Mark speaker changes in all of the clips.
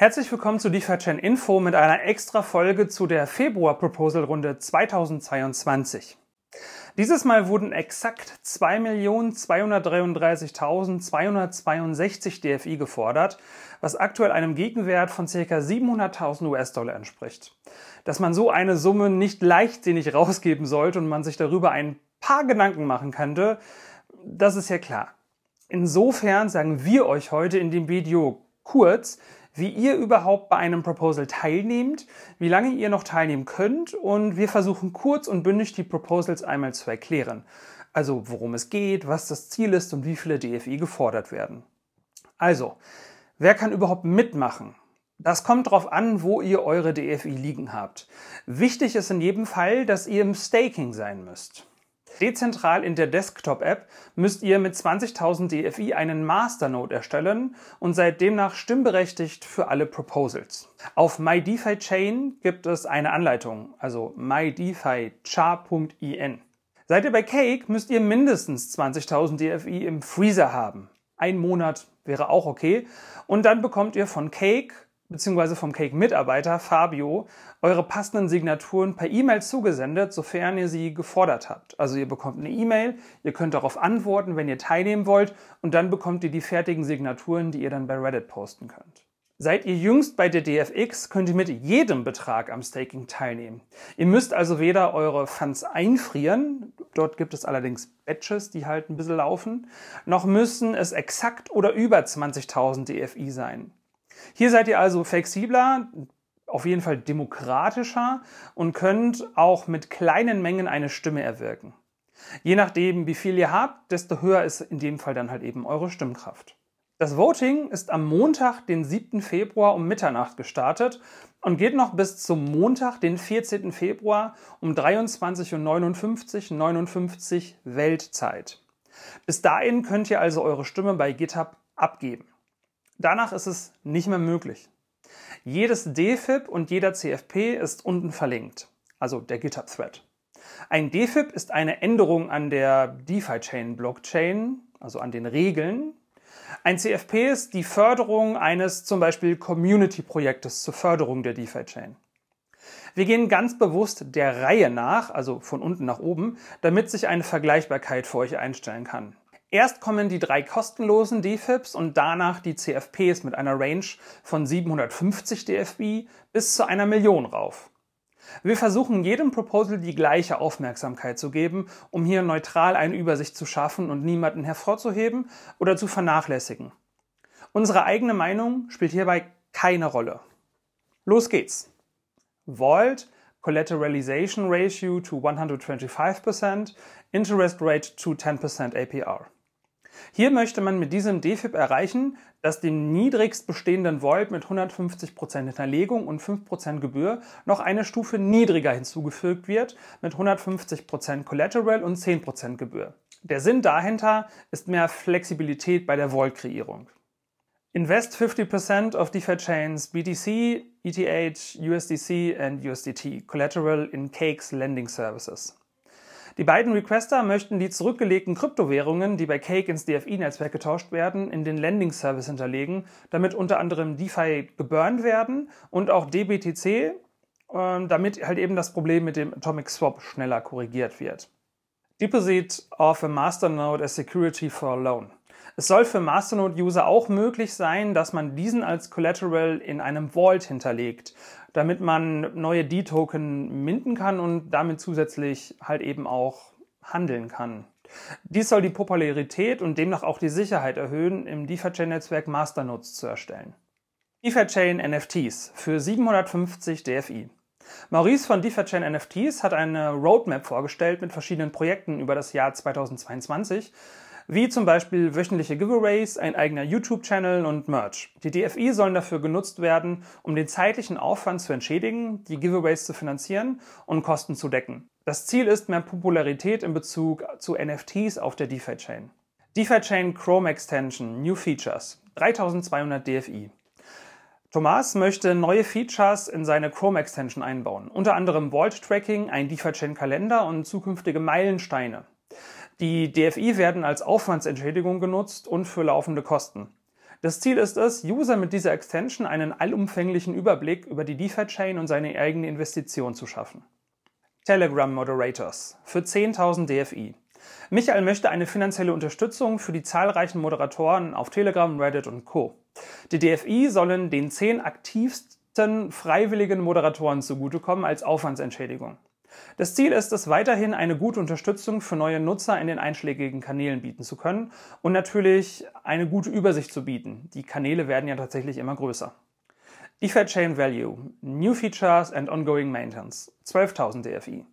Speaker 1: Herzlich willkommen zu DeFi-Chain Info mit einer extra Folge zu der Februar-Proposal-Runde 2022. Dieses Mal wurden exakt 2.233.262 DFI gefordert, was aktuell einem Gegenwert von ca. 700.000 US-Dollar entspricht. Dass man so eine Summe nicht leichtsinnig rausgeben sollte und man sich darüber ein paar Gedanken machen könnte, das ist ja klar. Insofern sagen wir euch heute in dem Video kurz, wie ihr überhaupt bei einem Proposal teilnehmt, wie lange ihr noch teilnehmen könnt und wir versuchen kurz und bündig die Proposals einmal zu erklären. Also worum es geht, was das Ziel ist und wie viele DFI gefordert werden. Also, wer kann überhaupt mitmachen? Das kommt darauf an, wo ihr eure DFI liegen habt. Wichtig ist in jedem Fall, dass ihr im Staking sein müsst. Dezentral in der Desktop-App müsst ihr mit 20.000 DFI einen Masternode erstellen und seid demnach stimmberechtigt für alle Proposals. Auf MyDeFi-Chain gibt es eine Anleitung, also mydefi.char.in. Seid ihr bei Cake, müsst ihr mindestens 20.000 DFI im Freezer haben. Ein Monat wäre auch okay. Und dann bekommt ihr von Cake bzw. vom Cake-Mitarbeiter Fabio eure passenden Signaturen per E-Mail zugesendet, sofern ihr sie gefordert habt. Also ihr bekommt eine E-Mail, ihr könnt darauf antworten, wenn ihr teilnehmen wollt und dann bekommt ihr die fertigen Signaturen, die ihr dann bei Reddit posten könnt. Seid ihr jüngst bei der DFX, könnt ihr mit jedem Betrag am Staking teilnehmen. Ihr müsst also weder eure Funds einfrieren, dort gibt es allerdings Batches, die halt ein bisschen laufen, noch müssen es exakt oder über 20.000 DFI sein. Hier seid ihr also flexibler, auf jeden Fall demokratischer und könnt auch mit kleinen Mengen eine Stimme erwirken. Je nachdem, wie viel ihr habt, desto höher ist in dem Fall dann halt eben eure Stimmkraft. Das Voting ist am Montag, den 7. Februar um Mitternacht gestartet und geht noch bis zum Montag, den 14. Februar um 23.59 Uhr 59 Weltzeit. Bis dahin könnt ihr also eure Stimme bei GitHub abgeben. Danach ist es nicht mehr möglich. Jedes DFIP und jeder CFP ist unten verlinkt, also der GitHub-Thread. Ein DFIP ist eine Änderung an der DeFi-Chain-Blockchain, also an den Regeln. Ein CFP ist die Förderung eines zum Beispiel Community-Projektes zur Förderung der DeFi-Chain. Wir gehen ganz bewusst der Reihe nach, also von unten nach oben, damit sich eine Vergleichbarkeit für euch einstellen kann. Erst kommen die drei kostenlosen DFIPs und danach die CFPs mit einer Range von 750 DFB bis zu einer Million rauf. Wir versuchen jedem Proposal die gleiche Aufmerksamkeit zu geben, um hier neutral eine Übersicht zu schaffen und niemanden hervorzuheben oder zu vernachlässigen. Unsere eigene Meinung spielt hierbei keine Rolle. Los geht's! Vault Collateralization Ratio to 125%, Interest Rate to 10% APR. Hier möchte man mit diesem DFIP erreichen, dass dem niedrigst bestehenden Vault mit 150% Hinterlegung und 5% Gebühr noch eine Stufe niedriger hinzugefügt wird mit 150% Collateral und 10% Gebühr. Der Sinn dahinter ist mehr Flexibilität bei der Vault-Kreierung. Invest 50% of DeFi chains BTC, ETH, USDC and USDT collateral in Cakes Lending Services. Die beiden Requester möchten die zurückgelegten Kryptowährungen, die bei Cake ins DFI-Netzwerk getauscht werden, in den Lending-Service hinterlegen, damit unter anderem DeFi geburnt werden und auch DBTC, äh, damit halt eben das Problem mit dem Atomic Swap schneller korrigiert wird. Deposit of a Masternode as Security for a Loan. Es soll für Masternode-User auch möglich sein, dass man diesen als Collateral in einem Vault hinterlegt, damit man neue D-Token minden kann und damit zusätzlich halt eben auch handeln kann. Dies soll die Popularität und demnach auch die Sicherheit erhöhen, im DeFi-Chain-Netzwerk Masternodes zu erstellen. DeFi-Chain NFTs für 750 DFI. Maurice von DeFi-Chain NFTs hat eine Roadmap vorgestellt mit verschiedenen Projekten über das Jahr 2022 wie zum Beispiel wöchentliche Giveaways, ein eigener YouTube-Channel und Merch. Die DFI sollen dafür genutzt werden, um den zeitlichen Aufwand zu entschädigen, die Giveaways zu finanzieren und Kosten zu decken. Das Ziel ist mehr Popularität in Bezug zu NFTs auf der DeFi-Chain. DeFi-Chain Chrome Extension, New Features, 3200 DFI. Thomas möchte neue Features in seine Chrome Extension einbauen, unter anderem Vault Tracking, ein DeFi-Chain Kalender und zukünftige Meilensteine. Die DFI werden als Aufwandsentschädigung genutzt und für laufende Kosten. Das Ziel ist es, User mit dieser Extension einen allumfänglichen Überblick über die DeFi-Chain und seine eigene Investition zu schaffen. Telegram Moderators für 10.000 DFI. Michael möchte eine finanzielle Unterstützung für die zahlreichen Moderatoren auf Telegram, Reddit und Co. Die DFI sollen den 10 aktivsten freiwilligen Moderatoren zugutekommen als Aufwandsentschädigung. Das Ziel ist es, weiterhin eine gute Unterstützung für neue Nutzer in den einschlägigen Kanälen bieten zu können und natürlich eine gute Übersicht zu bieten. Die Kanäle werden ja tatsächlich immer größer. DeFi Chain Value, New Features and Ongoing Maintenance, 12.000 DFI.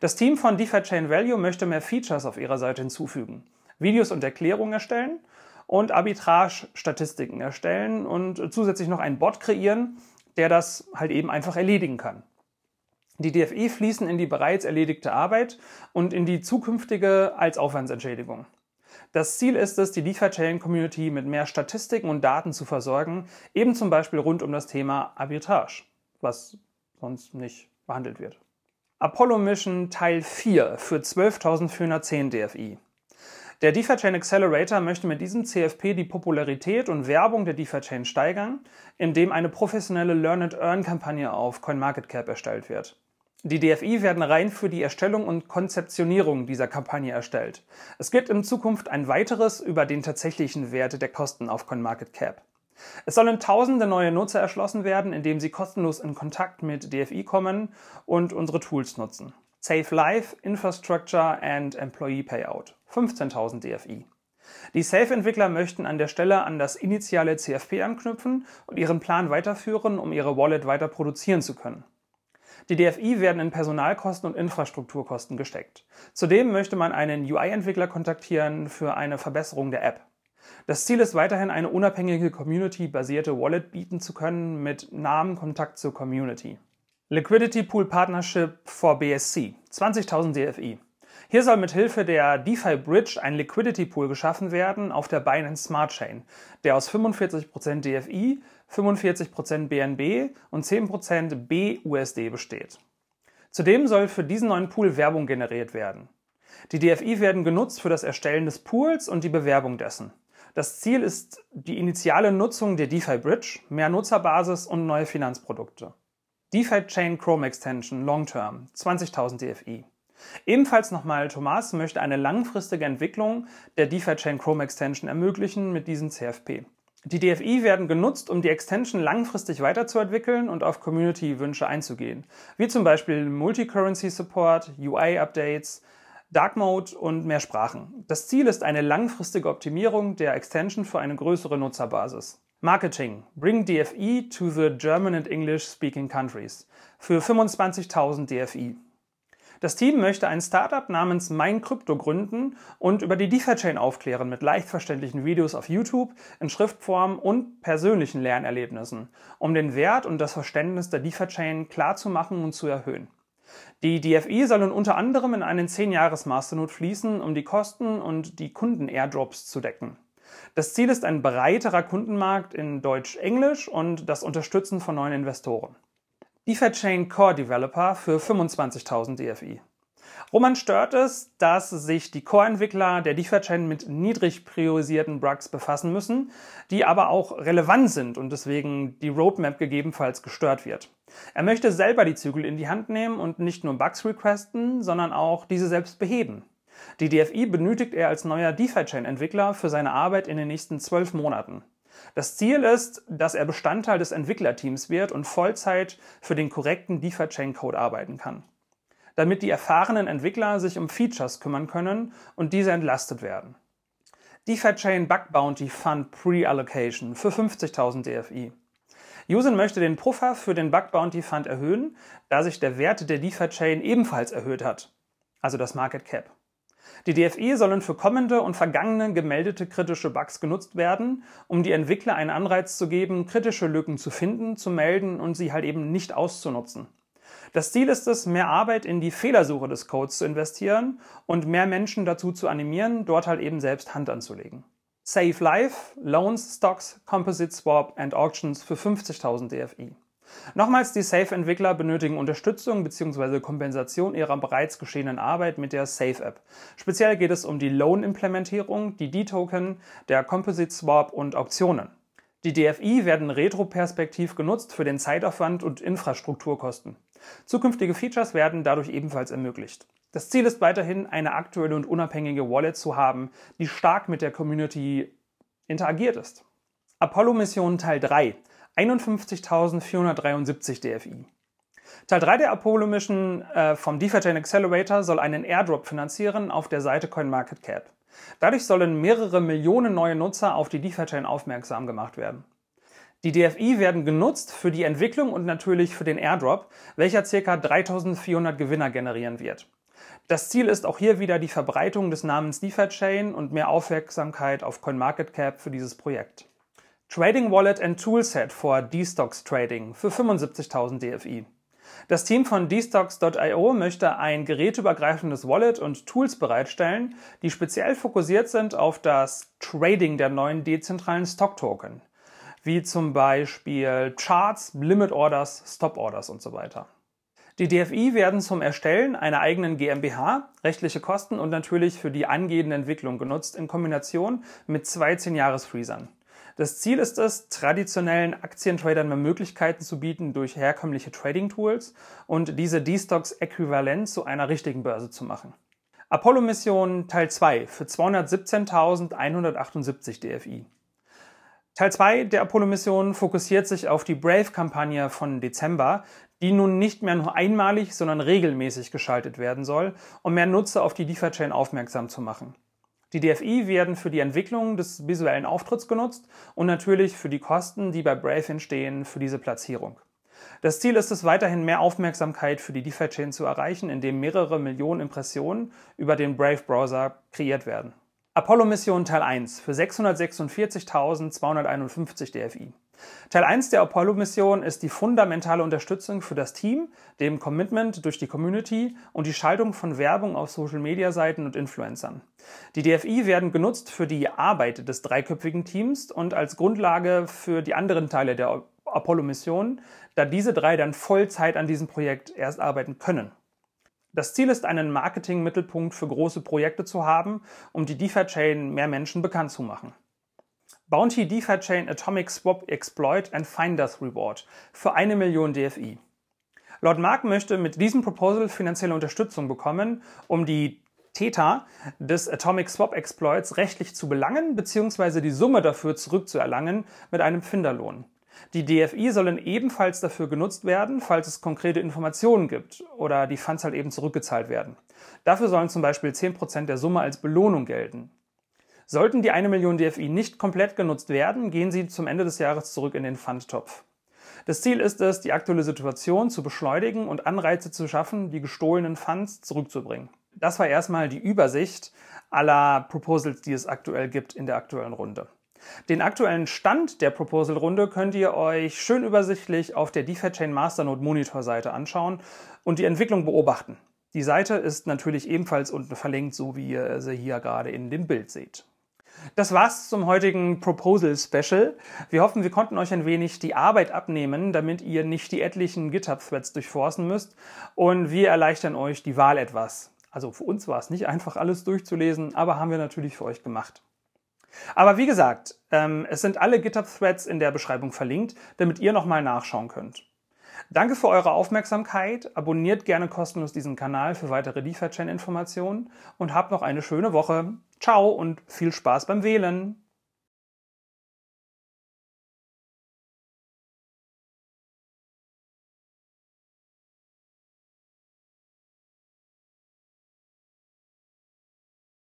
Speaker 1: Das Team von DeFi Chain Value möchte mehr Features auf ihrer Seite hinzufügen, Videos und Erklärungen erstellen und Arbitrage-Statistiken erstellen und zusätzlich noch einen Bot kreieren, der das halt eben einfach erledigen kann. Die DFI fließen in die bereits erledigte Arbeit und in die zukünftige als Aufwandsentschädigung. Das Ziel ist es, die DeFi-Chain-Community mit mehr Statistiken und Daten zu versorgen, eben zum Beispiel rund um das Thema Arbitrage, was sonst nicht behandelt wird. Apollo Mission Teil 4 für 12.410 DFI. Der DeFi-Chain Accelerator möchte mit diesem CFP die Popularität und Werbung der DeFi-Chain steigern, indem eine professionelle Learn-and-Earn-Kampagne auf CoinMarketCap erstellt wird. Die DFI werden rein für die Erstellung und Konzeptionierung dieser Kampagne erstellt. Es gibt in Zukunft ein weiteres über den tatsächlichen Wert der Kosten auf CoinMarketCap. Es sollen tausende neue Nutzer erschlossen werden, indem sie kostenlos in Kontakt mit DFI kommen und unsere Tools nutzen. Save Life, Infrastructure and Employee Payout. 15.000 DFI. Die Safe-Entwickler möchten an der Stelle an das initiale CFP anknüpfen und ihren Plan weiterführen, um ihre Wallet weiter produzieren zu können. Die DFI werden in Personalkosten und Infrastrukturkosten gesteckt. Zudem möchte man einen UI-Entwickler kontaktieren für eine Verbesserung der App. Das Ziel ist weiterhin eine unabhängige Community-basierte Wallet bieten zu können mit nahem Kontakt zur Community. Liquidity Pool Partnership for BSC, 20.000 DFI. Hier soll mit Hilfe der DeFi Bridge ein Liquidity Pool geschaffen werden auf der Binance Smart Chain, der aus 45% DFI, 45% BNB und 10% BUSD besteht. Zudem soll für diesen neuen Pool Werbung generiert werden. Die DFI werden genutzt für das Erstellen des Pools und die Bewerbung dessen. Das Ziel ist die initiale Nutzung der DeFi Bridge, mehr Nutzerbasis und neue Finanzprodukte. DeFi Chain Chrome Extension Long Term 20.000 DFI. Ebenfalls nochmal Thomas möchte eine langfristige Entwicklung der DeFi Chain Chrome Extension ermöglichen mit diesem CFP. Die DFI werden genutzt, um die Extension langfristig weiterzuentwickeln und auf Community-Wünsche einzugehen, wie zum Beispiel Multi-Currency Support, UI-Updates, Dark Mode und mehr Sprachen. Das Ziel ist eine langfristige Optimierung der Extension für eine größere Nutzerbasis. Marketing. Bring DFI to the German and English speaking countries. Für 25.000 DFI. Das Team möchte ein Startup namens MeinCrypto gründen und über die DeFi-Chain aufklären mit leicht verständlichen Videos auf YouTube, in Schriftform und persönlichen Lernerlebnissen, um den Wert und das Verständnis der DeFi-Chain klarzumachen und zu erhöhen. Die DFI sollen unter anderem in einen 10-Jahres-Masternode fließen, um die Kosten und die Kunden-Airdrops zu decken. Das Ziel ist ein breiterer Kundenmarkt in Deutsch-Englisch und das Unterstützen von neuen Investoren. DeFi Chain Core Developer für 25.000 DFI. Roman stört es, dass sich die Core-Entwickler der DeFi-Chain mit niedrig priorisierten Bugs befassen müssen, die aber auch relevant sind und deswegen die Roadmap gegebenenfalls gestört wird. Er möchte selber die Zügel in die Hand nehmen und nicht nur Bugs requesten, sondern auch diese selbst beheben. Die DFI benötigt er als neuer DeFi-Chain-Entwickler für seine Arbeit in den nächsten zwölf Monaten. Das Ziel ist, dass er Bestandteil des Entwicklerteams wird und Vollzeit für den korrekten DeFi-Chain-Code arbeiten kann. Damit die erfahrenen Entwickler sich um Features kümmern können und diese entlastet werden. DeFi-Chain Bug Bounty Fund Pre-Allocation für 50.000 DFI. Usen möchte den Puffer für den Bug Bounty Fund erhöhen, da sich der Wert der DeFi-Chain ebenfalls erhöht hat, also das Market Cap. Die DFI sollen für kommende und vergangene gemeldete kritische Bugs genutzt werden, um die Entwickler einen Anreiz zu geben, kritische Lücken zu finden, zu melden und sie halt eben nicht auszunutzen. Das Ziel ist es, mehr Arbeit in die Fehlersuche des Codes zu investieren und mehr Menschen dazu zu animieren, dort halt eben selbst Hand anzulegen. Save Life, Loans, Stocks, Composite Swap and Auctions für 50.000 DFI. Nochmals, die Safe-Entwickler benötigen Unterstützung bzw. Kompensation ihrer bereits geschehenen Arbeit mit der Safe-App. Speziell geht es um die Loan-Implementierung, die D-Token, der Composite Swap und Auktionen. Die DFI werden retroperspektiv genutzt für den Zeitaufwand und Infrastrukturkosten. Zukünftige Features werden dadurch ebenfalls ermöglicht. Das Ziel ist weiterhin, eine aktuelle und unabhängige Wallet zu haben, die stark mit der Community interagiert ist. Apollo-Mission Teil 3 51.473 DFI. Teil 3 der Apollo-Mission äh, vom DeFi-Chain Accelerator soll einen Airdrop finanzieren auf der Seite CoinMarketCap. Dadurch sollen mehrere Millionen neue Nutzer auf die DeFi-Chain aufmerksam gemacht werden. Die DFI werden genutzt für die Entwicklung und natürlich für den Airdrop, welcher ca. 3400 Gewinner generieren wird. Das Ziel ist auch hier wieder die Verbreitung des Namens DeFi-Chain und mehr Aufmerksamkeit auf CoinMarketCap für dieses Projekt. Trading Wallet and Toolset for D-Stocks Trading für 75.000 DFI. Das Team von dstocks.io möchte ein gerätübergreifendes Wallet und Tools bereitstellen, die speziell fokussiert sind auf das Trading der neuen dezentralen Stock-Token, wie zum Beispiel Charts, Limit Orders, Stop Orders und so weiter. Die DFI werden zum Erstellen einer eigenen GmbH, rechtliche Kosten und natürlich für die angehende Entwicklung genutzt in Kombination mit zwei 10-Jahres-Freezern. Das Ziel ist es, traditionellen Aktientradern mehr Möglichkeiten zu bieten durch herkömmliche Trading-Tools und diese D-Stocks äquivalent zu einer richtigen Börse zu machen. Apollo-Mission Teil 2 für 217.178 DFI. Teil 2 der Apollo-Mission fokussiert sich auf die Brave-Kampagne von Dezember, die nun nicht mehr nur einmalig, sondern regelmäßig geschaltet werden soll, um mehr Nutzer auf die DeFi-Chain aufmerksam zu machen. Die DFI werden für die Entwicklung des visuellen Auftritts genutzt und natürlich für die Kosten, die bei Brave entstehen, für diese Platzierung. Das Ziel ist es, weiterhin mehr Aufmerksamkeit für die DeFi-Chain zu erreichen, indem mehrere Millionen Impressionen über den Brave-Browser kreiert werden. Apollo-Mission Teil 1 für 646.251 DFI. Teil 1 der Apollo-Mission ist die fundamentale Unterstützung für das Team, dem Commitment durch die Community und die Schaltung von Werbung auf Social-Media-Seiten und Influencern. Die DFI werden genutzt für die Arbeit des dreiköpfigen Teams und als Grundlage für die anderen Teile der Apollo-Mission, da diese drei dann Vollzeit an diesem Projekt erst arbeiten können. Das Ziel ist, einen Marketing-Mittelpunkt für große Projekte zu haben, um die DeFi-Chain mehr Menschen bekannt zu machen. Bounty DeFi-Chain Atomic Swap Exploit and Finders Reward für eine Million DFI. Lord Mark möchte mit diesem Proposal finanzielle Unterstützung bekommen, um die Täter des Atomic Swap Exploits rechtlich zu belangen bzw. die Summe dafür zurückzuerlangen mit einem Finderlohn. Die DFI sollen ebenfalls dafür genutzt werden, falls es konkrete Informationen gibt oder die Funds halt eben zurückgezahlt werden. Dafür sollen zum Beispiel 10% der Summe als Belohnung gelten. Sollten die 1 Million DFI nicht komplett genutzt werden, gehen sie zum Ende des Jahres zurück in den Fundtopf. Das Ziel ist es, die aktuelle Situation zu beschleunigen und Anreize zu schaffen, die gestohlenen Funds zurückzubringen. Das war erstmal die Übersicht aller Proposals, die es aktuell gibt in der aktuellen Runde. Den aktuellen Stand der Proposal-Runde könnt ihr euch schön übersichtlich auf der DeFi-Chain Masternode Monitor-Seite anschauen und die Entwicklung beobachten. Die Seite ist natürlich ebenfalls unten verlinkt, so wie ihr sie hier gerade in dem Bild seht. Das war's zum heutigen Proposal Special. Wir hoffen, wir konnten euch ein wenig die Arbeit abnehmen, damit ihr nicht die etlichen GitHub-Threads durchforsten müsst und wir erleichtern euch die Wahl etwas. Also für uns war es nicht einfach alles durchzulesen, aber haben wir natürlich für euch gemacht. Aber wie gesagt, ähm, es sind alle GitHub-Threads in der Beschreibung verlinkt, damit ihr nochmal nachschauen könnt. Danke für eure Aufmerksamkeit. Abonniert gerne kostenlos diesen Kanal für weitere DeFi-Chain-Informationen und habt noch eine schöne Woche. Ciao und viel Spaß beim Wählen.